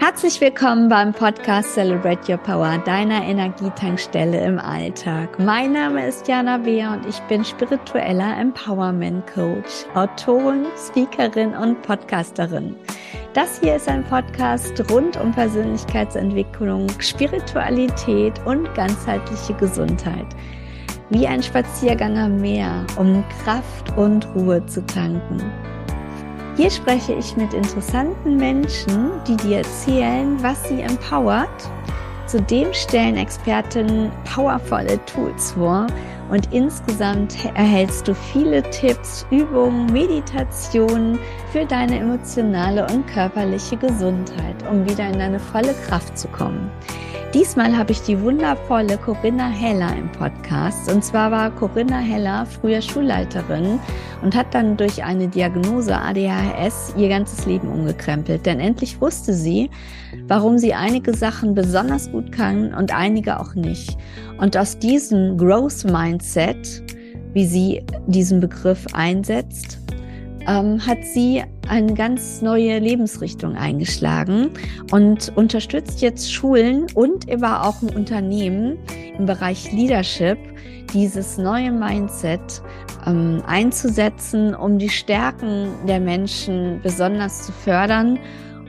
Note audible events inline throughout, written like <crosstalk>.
Herzlich willkommen beim Podcast Celebrate Your Power, deiner Energietankstelle im Alltag. Mein Name ist Jana Beer und ich bin spiritueller Empowerment Coach, Autorin, Speakerin und Podcasterin. Das hier ist ein Podcast rund um Persönlichkeitsentwicklung, Spiritualität und ganzheitliche Gesundheit. Wie ein Spaziergang am Meer, um Kraft und Ruhe zu tanken. Hier spreche ich mit interessanten Menschen, die dir erzählen, was sie empowert. Zudem stellen Experten powervolle Tools vor und insgesamt erhältst du viele Tipps, Übungen, Meditationen für deine emotionale und körperliche Gesundheit, um wieder in deine volle Kraft zu kommen. Diesmal habe ich die wundervolle Corinna Heller im Podcast. Und zwar war Corinna Heller früher Schulleiterin und hat dann durch eine Diagnose ADHS ihr ganzes Leben umgekrempelt. Denn endlich wusste sie, warum sie einige Sachen besonders gut kann und einige auch nicht. Und aus diesem Growth Mindset, wie sie diesen Begriff einsetzt, ähm, hat sie eine ganz neue Lebensrichtung eingeschlagen und unterstützt jetzt Schulen und aber auch ein Unternehmen im Bereich Leadership, dieses neue Mindset ähm, einzusetzen, um die Stärken der Menschen besonders zu fördern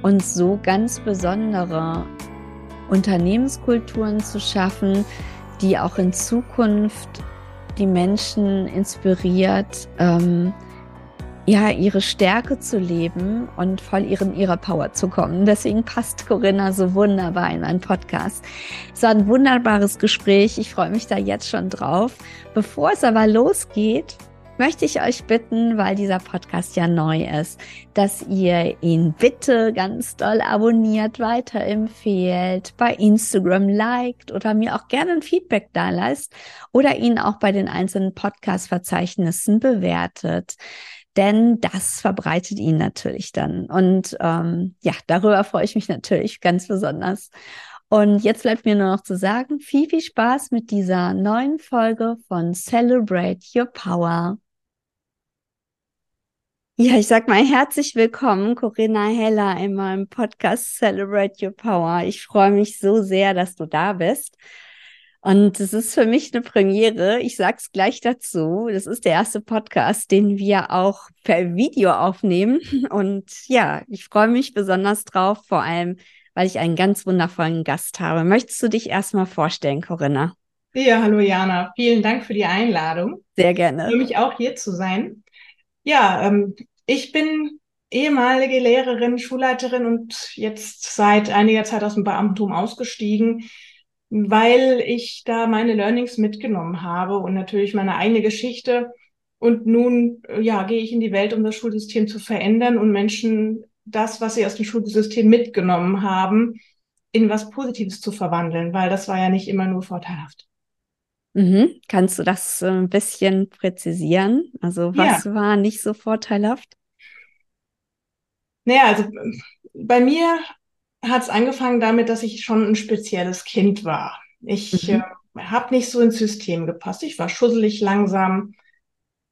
und so ganz besondere Unternehmenskulturen zu schaffen, die auch in Zukunft die Menschen inspiriert, ähm, ja, ihre Stärke zu leben und voll ihren, ihrer Power zu kommen. Deswegen passt Corinna so wunderbar in meinen Podcast. Es war ein wunderbares Gespräch. Ich freue mich da jetzt schon drauf. Bevor es aber losgeht, möchte ich euch bitten, weil dieser Podcast ja neu ist, dass ihr ihn bitte ganz doll abonniert, weiterempfehlt, bei Instagram liked oder mir auch gerne ein Feedback da lasst oder ihn auch bei den einzelnen Podcast-Verzeichnissen bewertet denn das verbreitet ihn natürlich dann. Und ähm, ja, darüber freue ich mich natürlich ganz besonders. Und jetzt bleibt mir nur noch zu sagen, viel, viel Spaß mit dieser neuen Folge von Celebrate Your Power. Ja, ich sag mal herzlich willkommen, Corinna Heller, in meinem Podcast Celebrate Your Power. Ich freue mich so sehr, dass du da bist. Und es ist für mich eine Premiere. Ich sage es gleich dazu. Das ist der erste Podcast, den wir auch per Video aufnehmen. <laughs> Und ja, ich freue mich besonders drauf, vor allem, weil ich einen ganz wundervollen Gast habe. Möchtest du dich erstmal vorstellen, Corinna? Ja, hallo Jana. Vielen Dank für die Einladung. Sehr gerne. Ich freue mich auch hier zu sein. Ja, ähm, ich bin ehemalige Lehrerin, Schulleiterin und jetzt seit einiger Zeit aus dem Beamtentum ausgestiegen weil ich da meine Learnings mitgenommen habe und natürlich meine eigene Geschichte. Und nun, ja, gehe ich in die Welt, um das Schulsystem zu verändern und Menschen das, was sie aus dem Schulsystem mitgenommen haben, in was Positives zu verwandeln, weil das war ja nicht immer nur vorteilhaft. Mhm. Kannst du das ein bisschen präzisieren? Also was ja. war nicht so vorteilhaft? Naja, also bei mir hat es angefangen damit, dass ich schon ein spezielles Kind war. Ich mhm. äh, habe nicht so ins System gepasst. Ich war schusselig langsam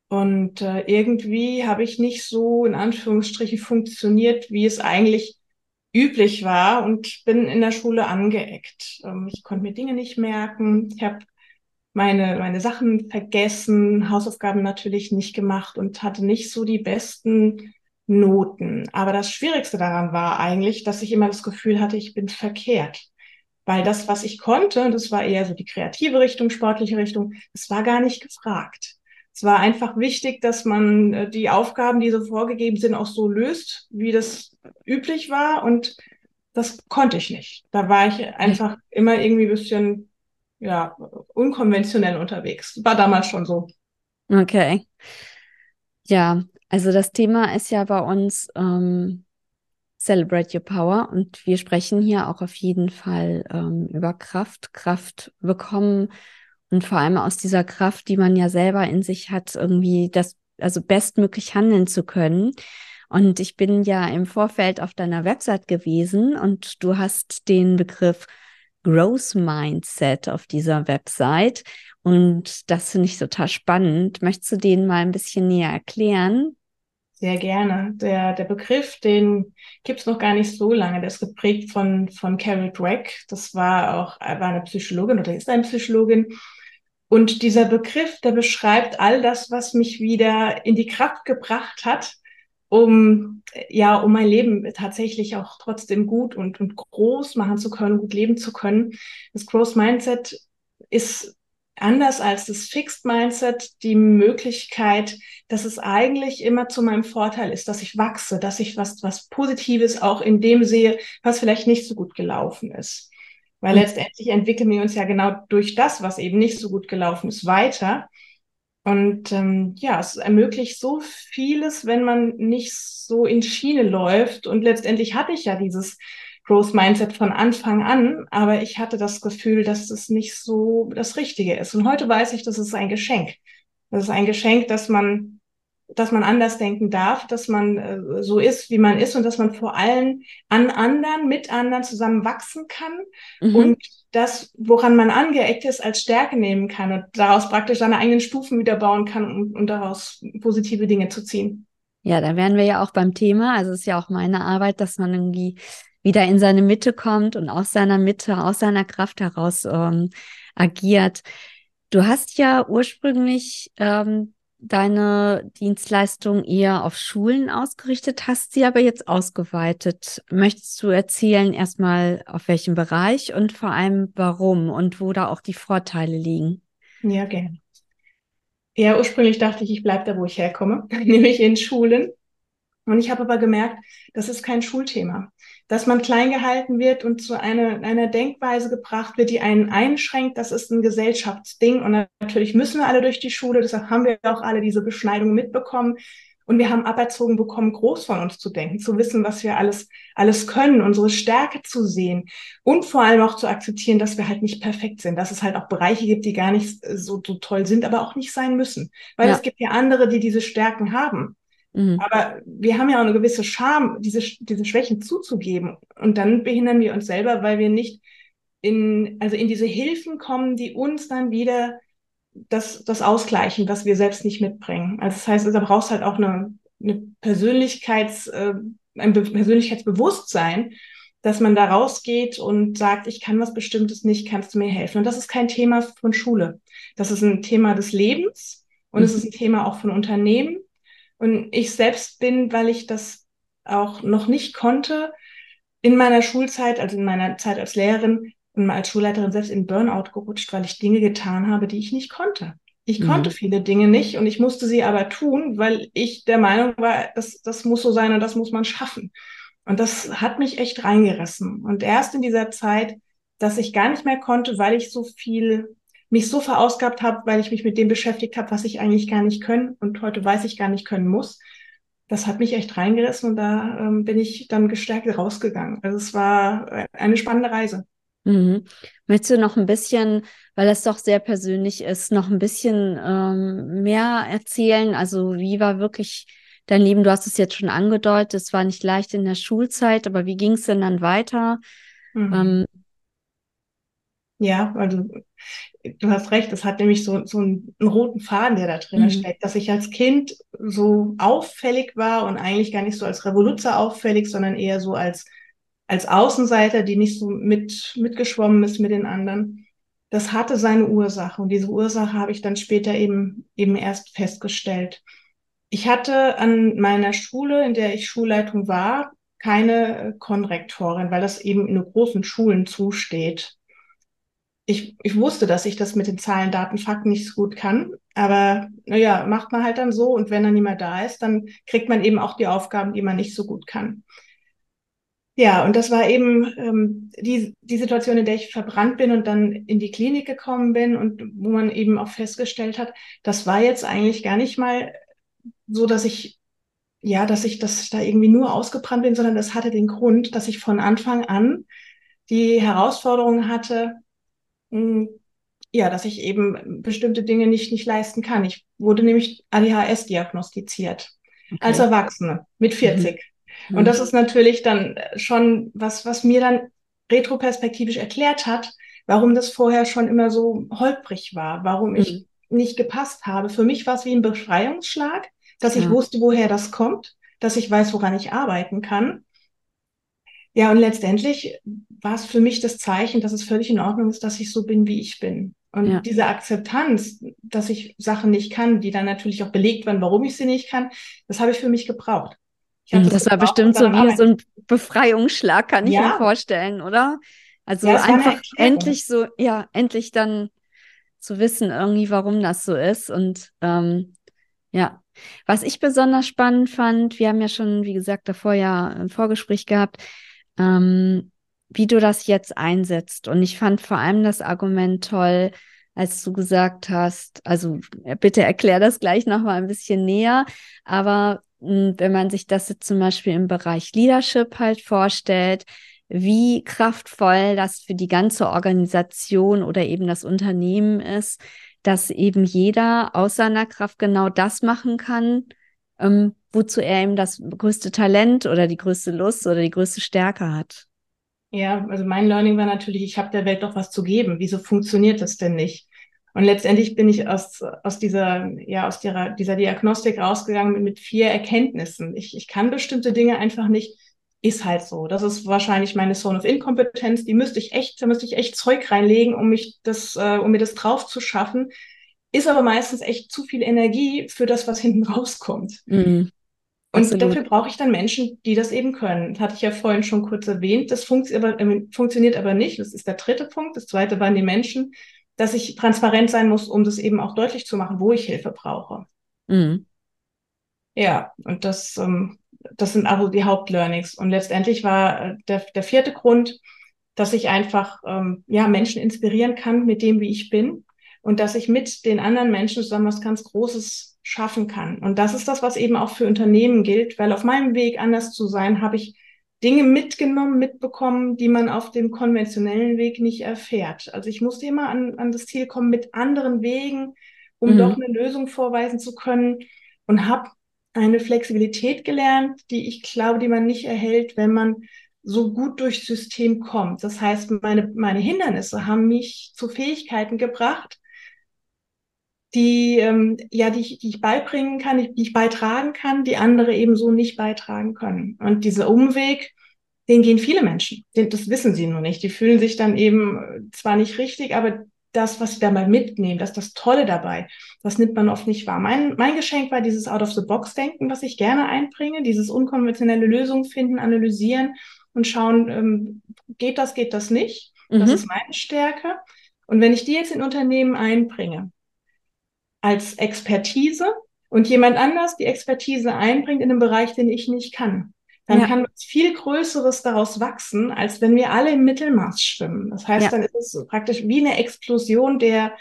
und äh, irgendwie habe ich nicht so in Anführungsstrichen funktioniert, wie es eigentlich üblich war und bin in der Schule angeeckt. Ähm, ich konnte mir Dinge nicht merken. Ich habe meine, meine Sachen vergessen, Hausaufgaben natürlich nicht gemacht und hatte nicht so die besten Noten. Aber das Schwierigste daran war eigentlich, dass ich immer das Gefühl hatte, ich bin verkehrt. Weil das, was ich konnte, das war eher so die kreative Richtung, sportliche Richtung, das war gar nicht gefragt. Es war einfach wichtig, dass man äh, die Aufgaben, die so vorgegeben sind, auch so löst, wie das üblich war. Und das konnte ich nicht. Da war ich einfach immer irgendwie ein bisschen, ja, unkonventionell unterwegs. War damals schon so. Okay. Ja, also das Thema ist ja bei uns ähm, Celebrate Your Power und wir sprechen hier auch auf jeden Fall ähm, über Kraft, Kraft bekommen und vor allem aus dieser Kraft, die man ja selber in sich hat, irgendwie das, also bestmöglich handeln zu können. Und ich bin ja im Vorfeld auf deiner Website gewesen und du hast den Begriff Growth Mindset auf dieser Website. Und das finde ich total spannend. Möchtest du den mal ein bisschen näher erklären? Sehr gerne. Der, der Begriff, den gibt's noch gar nicht so lange. Der ist geprägt von, von Carol Dweck. Das war auch war eine Psychologin oder ist eine Psychologin. Und dieser Begriff, der beschreibt all das, was mich wieder in die Kraft gebracht hat, um ja, um mein Leben tatsächlich auch trotzdem gut und, und groß machen zu können, gut leben zu können. Das Growth Mindset ist anders als das Fixed Mindset die Möglichkeit, dass es eigentlich immer zu meinem Vorteil ist, dass ich wachse, dass ich was, was Positives auch in dem sehe, was vielleicht nicht so gut gelaufen ist. Weil mhm. letztendlich entwickeln wir uns ja genau durch das, was eben nicht so gut gelaufen ist, weiter. Und ähm, ja, es ermöglicht so vieles, wenn man nicht so in Schiene läuft. Und letztendlich hatte ich ja dieses Growth Mindset von Anfang an, aber ich hatte das Gefühl, dass es nicht so das Richtige ist. Und heute weiß ich, das ist ein Geschenk. Das ist ein Geschenk, dass man, dass man anders denken darf, dass man äh, so ist, wie man ist und dass man vor allem an anderen, mit anderen zusammen wachsen kann mhm. und das, woran man angeeckt ist, als Stärke nehmen kann und daraus praktisch seine eigenen Stufen wieder bauen kann und, und daraus positive Dinge zu ziehen. Ja, da wären wir ja auch beim Thema. Also es ist ja auch meine Arbeit, dass man irgendwie wieder in seine Mitte kommt und aus seiner Mitte, aus seiner Kraft heraus ähm, agiert. Du hast ja ursprünglich ähm, deine Dienstleistung eher auf Schulen ausgerichtet, hast sie aber jetzt ausgeweitet. Möchtest du erzählen erstmal auf welchem Bereich und vor allem warum und wo da auch die Vorteile liegen? Ja, gerne. Ja, ursprünglich dachte ich, ich bleibe da, wo ich herkomme, <laughs> nämlich in Schulen. Und ich habe aber gemerkt, das ist kein Schulthema dass man klein gehalten wird und zu einer, einer Denkweise gebracht wird, die einen einschränkt. Das ist ein Gesellschaftsding. Und natürlich müssen wir alle durch die Schule. Deshalb haben wir auch alle diese Beschneidung mitbekommen. Und wir haben aberzogen bekommen, groß von uns zu denken, zu wissen, was wir alles, alles können, unsere Stärke zu sehen und vor allem auch zu akzeptieren, dass wir halt nicht perfekt sind, dass es halt auch Bereiche gibt, die gar nicht so, so toll sind, aber auch nicht sein müssen. Weil ja. es gibt ja andere, die diese Stärken haben. Mhm. Aber wir haben ja auch eine gewisse Scham, diese, diese Schwächen zuzugeben. Und dann behindern wir uns selber, weil wir nicht in, also in diese Hilfen kommen, die uns dann wieder das, das ausgleichen, was wir selbst nicht mitbringen. Also das heißt, da brauchst halt auch eine, eine Persönlichkeits, äh, ein Be Persönlichkeitsbewusstsein, dass man da rausgeht und sagt, ich kann was Bestimmtes nicht, kannst du mir helfen? Und das ist kein Thema von Schule. Das ist ein Thema des Lebens und mhm. es ist ein Thema auch von Unternehmen und ich selbst bin, weil ich das auch noch nicht konnte, in meiner Schulzeit, also in meiner Zeit als Lehrerin und als Schulleiterin selbst in Burnout gerutscht, weil ich Dinge getan habe, die ich nicht konnte. Ich mhm. konnte viele Dinge nicht und ich musste sie aber tun, weil ich der Meinung war, das, das muss so sein und das muss man schaffen. Und das hat mich echt reingerissen. Und erst in dieser Zeit, dass ich gar nicht mehr konnte, weil ich so viel mich so verausgabt habe, weil ich mich mit dem beschäftigt habe, was ich eigentlich gar nicht können und heute weiß ich gar nicht können muss. Das hat mich echt reingerissen und da ähm, bin ich dann gestärkt rausgegangen. Also es war eine spannende Reise. Mhm. Möchtest du noch ein bisschen, weil das doch sehr persönlich ist, noch ein bisschen ähm, mehr erzählen? Also wie war wirklich dein Leben? Du hast es jetzt schon angedeutet, es war nicht leicht in der Schulzeit, aber wie ging es denn dann weiter? Mhm. Ähm, ja, also du hast recht, es hat nämlich so, so einen, einen roten Faden, der da drin mhm. steckt, dass ich als Kind so auffällig war und eigentlich gar nicht so als Revoluzer auffällig, sondern eher so als, als Außenseiter, die nicht so mit, mitgeschwommen ist mit den anderen. Das hatte seine Ursache und diese Ursache habe ich dann später eben, eben erst festgestellt. Ich hatte an meiner Schule, in der ich Schulleitung war, keine Konrektorin, weil das eben in großen Schulen zusteht ich, ich wusste, dass ich das mit den Zahlen, Daten, Fakten nicht so gut kann. Aber naja, macht man halt dann so und wenn dann niemand da ist, dann kriegt man eben auch die Aufgaben, die man nicht so gut kann. Ja, und das war eben ähm, die, die Situation, in der ich verbrannt bin und dann in die Klinik gekommen bin und wo man eben auch festgestellt hat, das war jetzt eigentlich gar nicht mal so, dass ich, ja, dass ich, ich da irgendwie nur ausgebrannt bin, sondern das hatte den Grund, dass ich von Anfang an die Herausforderung hatte, ja, dass ich eben bestimmte Dinge nicht, nicht leisten kann. Ich wurde nämlich ADHS diagnostiziert okay. als Erwachsene mit 40. Mhm. Und das ist natürlich dann schon was, was mir dann retroperspektivisch erklärt hat, warum das vorher schon immer so holprig war, warum ich mhm. nicht gepasst habe. Für mich war es wie ein Befreiungsschlag, dass ich ja. wusste, woher das kommt, dass ich weiß, woran ich arbeiten kann. Ja, und letztendlich war es für mich das Zeichen, dass es völlig in Ordnung ist, dass ich so bin, wie ich bin. Und ja. diese Akzeptanz, dass ich Sachen nicht kann, die dann natürlich auch belegt werden, warum ich sie nicht kann, das habe ich für mich gebraucht. Das, das, war bestimmt so wie so ein Befreiungsschlag, kann ich ja. mir vorstellen, oder? Also ja, einfach endlich so, ja, endlich dann zu wissen irgendwie, warum das so ist. Und ähm, ja, was ich besonders spannend fand, wir haben ja schon, wie gesagt, davor ja ein Vorgespräch gehabt, ähm, wie du das jetzt einsetzt. Und ich fand vor allem das Argument toll, als du gesagt hast, also bitte erklär das gleich nochmal ein bisschen näher, aber mh, hm, wenn man sich das jetzt zum Beispiel im Bereich Leadership halt vorstellt, wie kraftvoll das für die ganze Organisation oder eben das Unternehmen ist, dass eben jeder aus seiner Kraft genau das machen kann, ähm, wozu er eben das größte Talent oder die größte Lust oder die größte Stärke hat. Ja, also mein Learning war natürlich, ich habe der Welt doch was zu geben. Wieso funktioniert das denn nicht? Und letztendlich bin ich aus, aus dieser, ja, aus dieser, dieser Diagnostik rausgegangen mit, mit vier Erkenntnissen. Ich, ich kann bestimmte Dinge einfach nicht ist halt so. Das ist wahrscheinlich meine Zone of Inkompetenz. Die müsste ich echt, da müsste ich echt Zeug reinlegen, um mich das, äh, um mir das drauf zu schaffen. Ist aber meistens echt zu viel Energie für das, was hinten <laughs> rauskommt. Mhm. Und Absolut. dafür brauche ich dann Menschen, die das eben können. Das hatte ich ja vorhin schon kurz erwähnt. Das funkt aber, äh, funktioniert aber nicht. Das ist der dritte Punkt. Das zweite waren die Menschen, dass ich transparent sein muss, um das eben auch deutlich zu machen, wo ich Hilfe brauche. Mhm. Ja, und das ähm, das sind also die Hauptlearnings. Und letztendlich war äh, der, der vierte Grund, dass ich einfach ähm, ja, Menschen inspirieren kann mit dem, wie ich bin und dass ich mit den anderen Menschen zusammen was ganz Großes schaffen kann. Und das ist das, was eben auch für Unternehmen gilt, weil auf meinem Weg anders zu sein, habe ich Dinge mitgenommen, mitbekommen, die man auf dem konventionellen Weg nicht erfährt. Also ich musste immer an, an das Ziel kommen mit anderen Wegen, um mhm. doch eine Lösung vorweisen zu können und habe eine Flexibilität gelernt, die ich glaube, die man nicht erhält, wenn man so gut durchs System kommt. Das heißt, meine, meine Hindernisse haben mich zu Fähigkeiten gebracht, die, ähm, ja, die ich, die ich beibringen kann, die, ich beitragen kann, die andere eben so nicht beitragen können. Und dieser Umweg, den gehen viele Menschen. Das wissen sie nur nicht. Die fühlen sich dann eben zwar nicht richtig, aber das, was sie dabei mitnehmen, das ist das Tolle dabei. Das nimmt man oft nicht wahr. Mein, mein Geschenk war dieses Out-of-the-Box-Denken, was ich gerne einbringe, dieses unkonventionelle Lösungen finden, analysieren und schauen, ähm, geht das, geht das nicht. Mhm. Das ist meine Stärke. Und wenn ich die jetzt in Unternehmen einbringe, als Expertise und jemand anders die Expertise einbringt in einem Bereich, den ich nicht kann, dann ja. kann was viel Größeres daraus wachsen, als wenn wir alle im Mittelmaß schwimmen. Das heißt, ja. dann ist es praktisch wie eine Explosion der,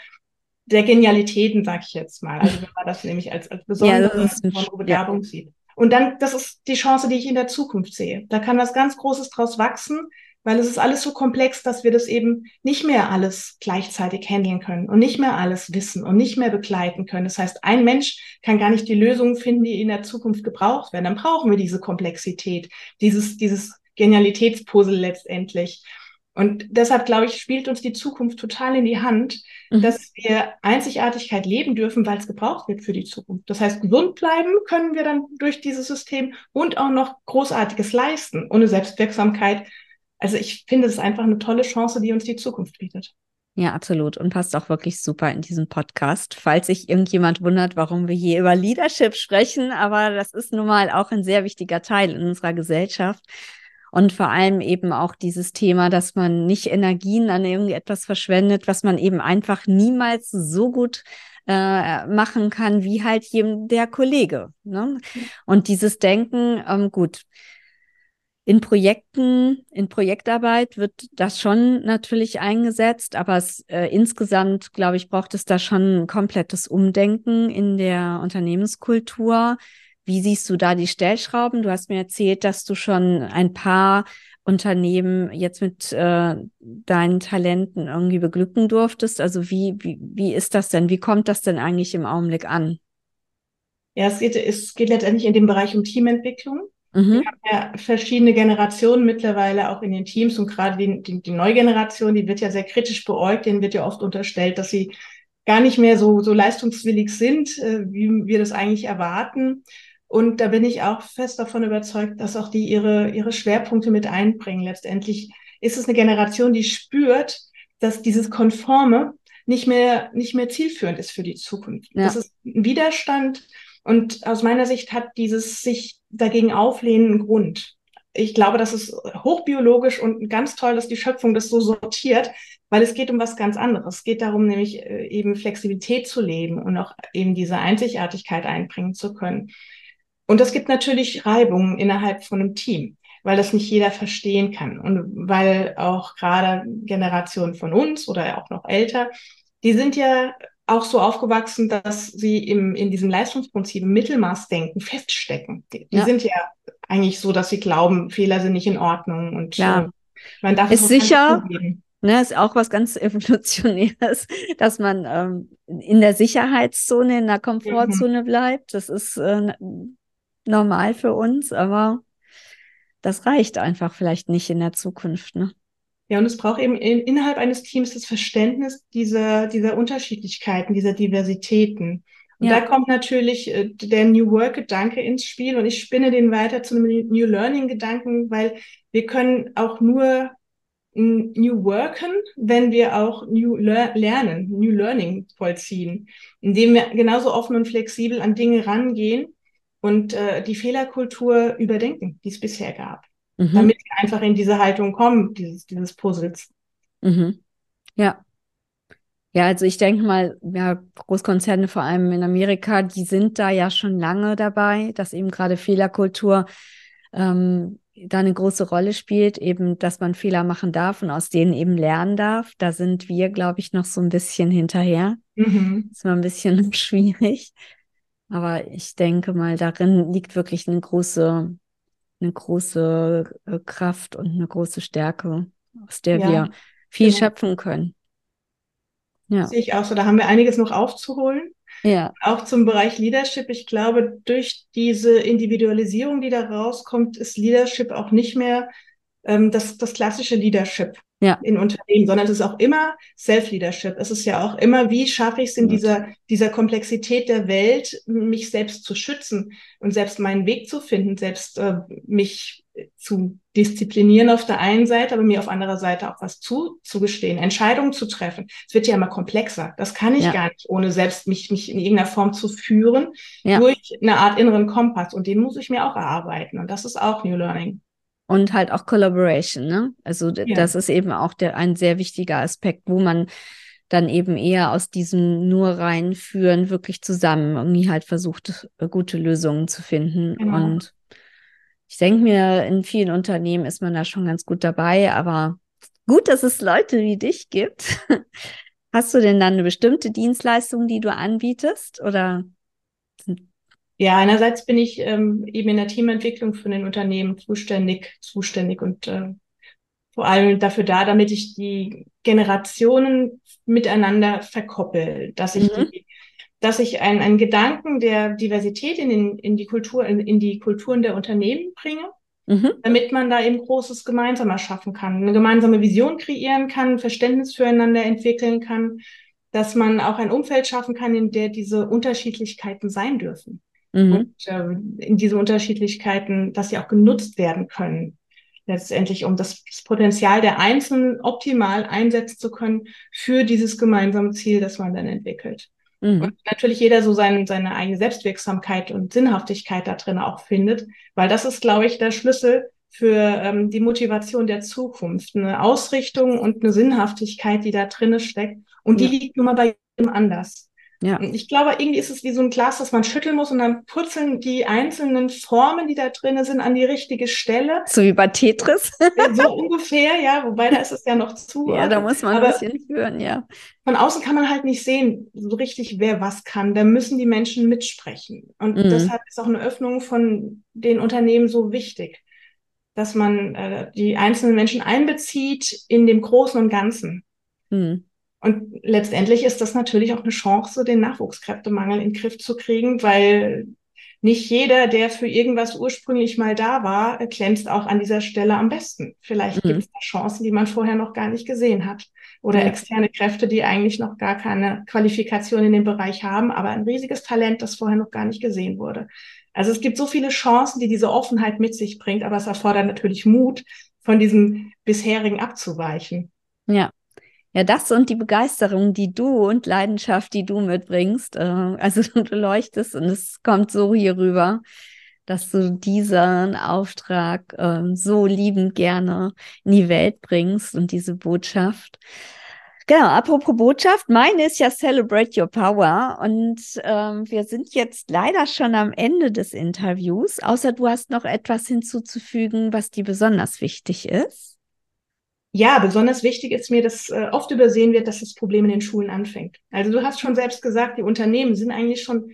der Genialitäten, sag ich jetzt mal. Also wenn man das nämlich als, als besondere, ja, besondere Begabung sieht. Und dann, das ist die Chance, die ich in der Zukunft sehe. Da kann was ganz Großes draus wachsen, weil es ist alles so komplex, dass wir das eben nicht mehr alles gleichzeitig handeln können und nicht mehr alles wissen und nicht mehr begleiten können. Das heißt, ein Mensch kann gar nicht die Lösungen finden, die in der Zukunft gebraucht werden. Dann brauchen wir diese Komplexität, dieses, dieses Genialitätspuzzle letztendlich. Und deshalb, glaube ich, spielt uns die Zukunft total in die Hand, mhm. dass wir Einzigartigkeit leben dürfen, weil es gebraucht wird für die Zukunft. Das heißt, gesund bleiben können wir dann durch dieses System und auch noch Großartiges leisten. Ohne Selbstwirksamkeit also ich finde, es ist einfach eine tolle Chance, die uns die Zukunft bietet. Ja, absolut. Und passt auch wirklich super in diesen Podcast. Falls sich irgendjemand wundert, warum wir hier über Leadership sprechen, aber das ist nun mal auch ein sehr wichtiger Teil in unserer Gesellschaft. Und vor allem eben auch dieses Thema, dass man nicht Energien an irgendetwas verschwendet, was man eben einfach niemals so gut äh, machen kann wie halt jedem der Kollege. Ne? Und dieses Denken, ähm, gut, in Projekten, in Projektarbeit wird das schon natürlich eingesetzt, aber es, äh, insgesamt, glaube ich, braucht es da schon ein komplettes Umdenken in der Unternehmenskultur. Wie siehst du da die Stellschrauben? Du hast mir erzählt, dass du schon ein paar Unternehmen jetzt mit äh, deinen Talenten irgendwie beglücken durftest. Also wie, wie, wie ist das denn? Wie kommt das denn eigentlich im Augenblick an? Ja, es geht, es geht letztendlich in dem Bereich um Teamentwicklung. Mhm. Wir haben ja verschiedene Generationen mittlerweile auch in den Teams und gerade die, die, die neue Generation, die wird ja sehr kritisch beäugt, denen wird ja oft unterstellt, dass sie gar nicht mehr so, so leistungswillig sind, äh, wie wir das eigentlich erwarten. Und da bin ich auch fest davon überzeugt, dass auch die ihre, ihre Schwerpunkte mit einbringen. Letztendlich ist es eine Generation, die spürt, dass dieses Konforme nicht mehr, nicht mehr zielführend ist für die Zukunft. Ja. Das ist ein Widerstand. Und aus meiner Sicht hat dieses sich dagegen auflehnen einen Grund. Ich glaube, das ist hochbiologisch und ganz toll, dass die Schöpfung das so sortiert, weil es geht um was ganz anderes. Es geht darum, nämlich äh, eben Flexibilität zu leben und auch eben diese Einzigartigkeit einbringen zu können. Und das gibt natürlich Reibungen innerhalb von einem Team, weil das nicht jeder verstehen kann und weil auch gerade Generationen von uns oder auch noch älter, die sind ja auch so aufgewachsen, dass sie im, in diesem Leistungsprinzip im Mittelmaßdenken feststecken. Die, die ja. sind ja eigentlich so, dass sie glauben, Fehler sind nicht in Ordnung und ja. äh, man darf ist sicher. Ne, ist auch was ganz <laughs> Evolutionäres, dass man ähm, in der Sicherheitszone, in der Komfortzone mhm. bleibt. Das ist äh, normal für uns, aber das reicht einfach vielleicht nicht in der Zukunft. Ne? Ja, und es braucht eben in, innerhalb eines Teams das Verständnis dieser, dieser Unterschiedlichkeiten, dieser Diversitäten. Und ja. da kommt natürlich äh, der New Work-Gedanke ins Spiel und ich spinne den weiter zu einem New Learning-Gedanken, weil wir können auch nur New Worken, wenn wir auch New Lear Lernen, New Learning vollziehen, indem wir genauso offen und flexibel an Dinge rangehen und äh, die Fehlerkultur überdenken, die es bisher gab, mhm. damit wir einfach in diese Haltung kommen, dieses, dieses Puzzles. Mhm. Ja. Ja, also ich denke mal, ja, Großkonzerne, vor allem in Amerika, die sind da ja schon lange dabei, dass eben gerade Fehlerkultur ähm, da eine große Rolle spielt, eben, dass man Fehler machen darf und aus denen eben lernen darf. Da sind wir, glaube ich, noch so ein bisschen hinterher. Mhm. ist mal ein bisschen <laughs> schwierig. Aber ich denke mal, darin liegt wirklich eine große, eine große äh, Kraft und eine große Stärke, aus der ja, wir viel genau. schöpfen können. Ja. Sehe ich auch so. Da haben wir einiges noch aufzuholen. Ja. Auch zum Bereich Leadership. Ich glaube, durch diese Individualisierung, die da rauskommt, ist Leadership auch nicht mehr ähm, das, das klassische Leadership ja. in Unternehmen, sondern es ist auch immer Self-Leadership. Es ist ja auch immer, wie schaffe ich es in dieser, dieser Komplexität der Welt, mich selbst zu schützen und selbst meinen Weg zu finden, selbst äh, mich zu disziplinieren auf der einen Seite, aber mir auf anderer Seite auch was zuzugestehen, Entscheidungen zu treffen. Es wird ja immer komplexer. Das kann ich ja. gar nicht, ohne selbst mich, mich in irgendeiner Form zu führen, ja. durch eine Art inneren Kompass. Und den muss ich mir auch erarbeiten. Und das ist auch New Learning und halt auch Collaboration. Ne? Also ja. das ist eben auch der, ein sehr wichtiger Aspekt, wo man dann eben eher aus diesem nur reinführen wirklich zusammen irgendwie halt versucht, äh, gute Lösungen zu finden. Genau. Und ich denke mir, in vielen Unternehmen ist man da schon ganz gut dabei, aber gut, dass es Leute wie dich gibt. <laughs> Hast du denn dann eine bestimmte Dienstleistung, die du anbietest oder ja, einerseits bin ich ähm, eben in der Teamentwicklung für ein Unternehmen zuständig, zuständig und äh, vor allem dafür da, damit ich die Generationen miteinander verkoppel, dass ich mhm. die, dass ich einen, einen Gedanken der Diversität in, den, in die Kultur, in, in die Kulturen der Unternehmen bringe, mhm. damit man da eben Großes gemeinsam erschaffen kann, eine gemeinsame Vision kreieren kann, Verständnis füreinander entwickeln kann, dass man auch ein Umfeld schaffen kann, in der diese Unterschiedlichkeiten sein dürfen. Mhm. Und äh, in diese Unterschiedlichkeiten, dass sie auch genutzt werden können. Letztendlich, um das, das Potenzial der Einzelnen optimal einsetzen zu können für dieses gemeinsame Ziel, das man dann entwickelt. Mhm. Und natürlich jeder so seine, seine eigene Selbstwirksamkeit und Sinnhaftigkeit da drin auch findet, weil das ist, glaube ich, der Schlüssel für ähm, die Motivation der Zukunft. Eine Ausrichtung und eine Sinnhaftigkeit, die da drin steckt. Und die ja. liegt nun mal bei jedem anders. Ja. Ich glaube, irgendwie ist es wie so ein Glas, das man schütteln muss und dann purzeln die einzelnen Formen, die da drin sind, an die richtige Stelle. So wie bei Tetris. so ungefähr, ja, wobei da ist es ja noch zu. Ja, da muss man Aber ein bisschen führen, ja. Von außen kann man halt nicht sehen, so richtig, wer was kann. Da müssen die Menschen mitsprechen. Und mhm. deshalb ist auch eine Öffnung von den Unternehmen so wichtig, dass man äh, die einzelnen Menschen einbezieht in dem Großen und Ganzen. Mhm. Und letztendlich ist das natürlich auch eine Chance, den Nachwuchskräftemangel in den Griff zu kriegen, weil nicht jeder, der für irgendwas ursprünglich mal da war, glänzt auch an dieser Stelle am besten. Vielleicht mhm. gibt es da Chancen, die man vorher noch gar nicht gesehen hat. Oder ja. externe Kräfte, die eigentlich noch gar keine Qualifikation in dem Bereich haben, aber ein riesiges Talent, das vorher noch gar nicht gesehen wurde. Also es gibt so viele Chancen, die diese Offenheit mit sich bringt, aber es erfordert natürlich Mut, von diesem bisherigen abzuweichen. Ja, ja, das und die Begeisterung, die du und Leidenschaft, die du mitbringst. Äh, also <laughs> du leuchtest und es kommt so hier rüber, dass du diesen Auftrag äh, so liebend gerne in die Welt bringst und diese Botschaft. Genau, apropos Botschaft, meine ist ja Celebrate Your Power und ähm, wir sind jetzt leider schon am Ende des Interviews, außer du hast noch etwas hinzuzufügen, was dir besonders wichtig ist. Ja, besonders wichtig ist mir, dass äh, oft übersehen wird, dass das Problem in den Schulen anfängt. Also du hast schon selbst gesagt, die Unternehmen sind eigentlich schon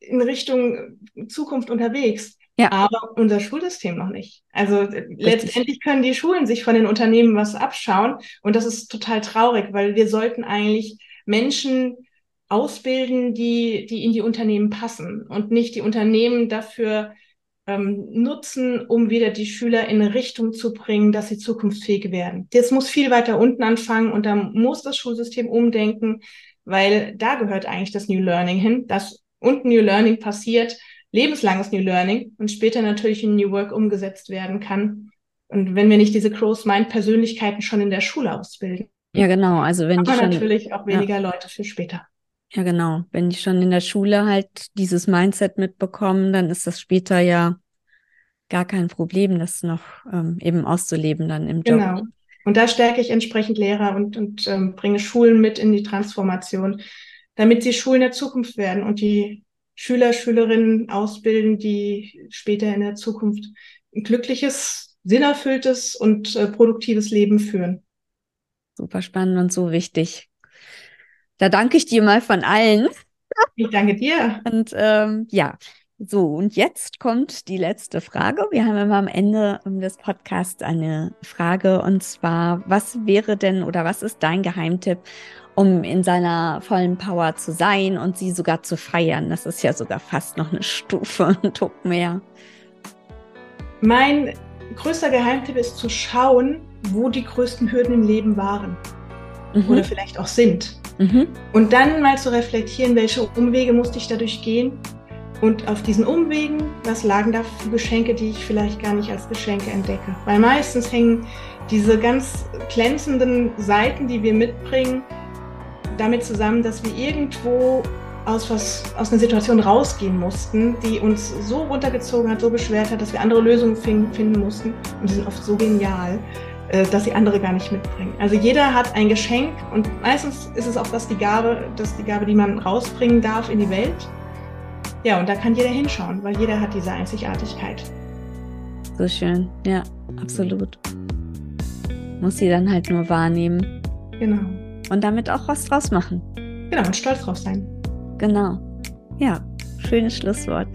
in Richtung Zukunft unterwegs. Ja. Aber unser Schulsystem noch nicht. Also äh, Richtig. letztendlich können die Schulen sich von den Unternehmen was abschauen. Und das ist total traurig, weil wir sollten eigentlich Menschen ausbilden, die, die in die Unternehmen passen und nicht die Unternehmen dafür ähm, nutzen, um wieder die Schüler in eine Richtung zu bringen, dass sie zukunftsfähig werden. Das muss viel weiter unten anfangen und da muss das Schulsystem umdenken, weil da gehört eigentlich das New Learning hin, dass unten New Learning passiert, lebenslanges New Learning und später natürlich in New Work umgesetzt werden kann. Und wenn wir nicht diese Closed-Mind-Persönlichkeiten schon in der Schule ausbilden. Ja, genau. Also wenn die schon, natürlich auch weniger ja. Leute für später. Ja, genau. Wenn die schon in der Schule halt dieses Mindset mitbekommen, dann ist das später ja gar kein Problem, das noch ähm, eben auszuleben dann im Job. Genau. Und da stärke ich entsprechend Lehrer und, und ähm, bringe Schulen mit in die Transformation, damit sie Schulen der Zukunft werden und die Schüler, Schülerinnen ausbilden, die später in der Zukunft ein glückliches, sinnerfülltes und äh, produktives Leben führen. Super spannend und so wichtig. Da danke ich dir mal von allen. Ich danke dir. Und ähm, ja, so, und jetzt kommt die letzte Frage. Wir haben immer am Ende des Podcasts eine Frage und zwar, was wäre denn oder was ist dein Geheimtipp, um in seiner vollen Power zu sein und sie sogar zu feiern? Das ist ja sogar fast noch eine Stufe, ein Tuck mehr. Mein größter Geheimtipp ist zu schauen, wo die größten Hürden im Leben waren mhm. oder vielleicht auch sind. Mhm. Und dann mal zu reflektieren, welche Umwege musste ich dadurch gehen und auf diesen Umwegen, was lagen da für Geschenke, die ich vielleicht gar nicht als Geschenke entdecke. Weil meistens hängen diese ganz glänzenden Seiten, die wir mitbringen, damit zusammen, dass wir irgendwo aus, was, aus einer Situation rausgehen mussten, die uns so runtergezogen hat, so beschwert hat, dass wir andere Lösungen finden mussten. Und die sind oft so genial, dass sie andere gar nicht mitbringen. Also jeder hat ein Geschenk und meistens ist es auch das die Gabe, das die Gabe, die man rausbringen darf in die Welt. Ja, und da kann jeder hinschauen, weil jeder hat diese Einzigartigkeit. So schön, ja, absolut. Muss sie dann halt nur wahrnehmen. Genau. Und damit auch was draus machen. Genau, und stolz drauf sein. Genau. Ja, schönes Schlusswort.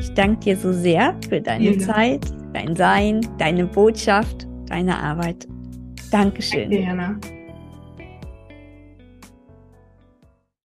Ich danke dir so sehr für deine Zeit, dein Sein, deine Botschaft deine Arbeit. Dankeschön. Danke, Jana.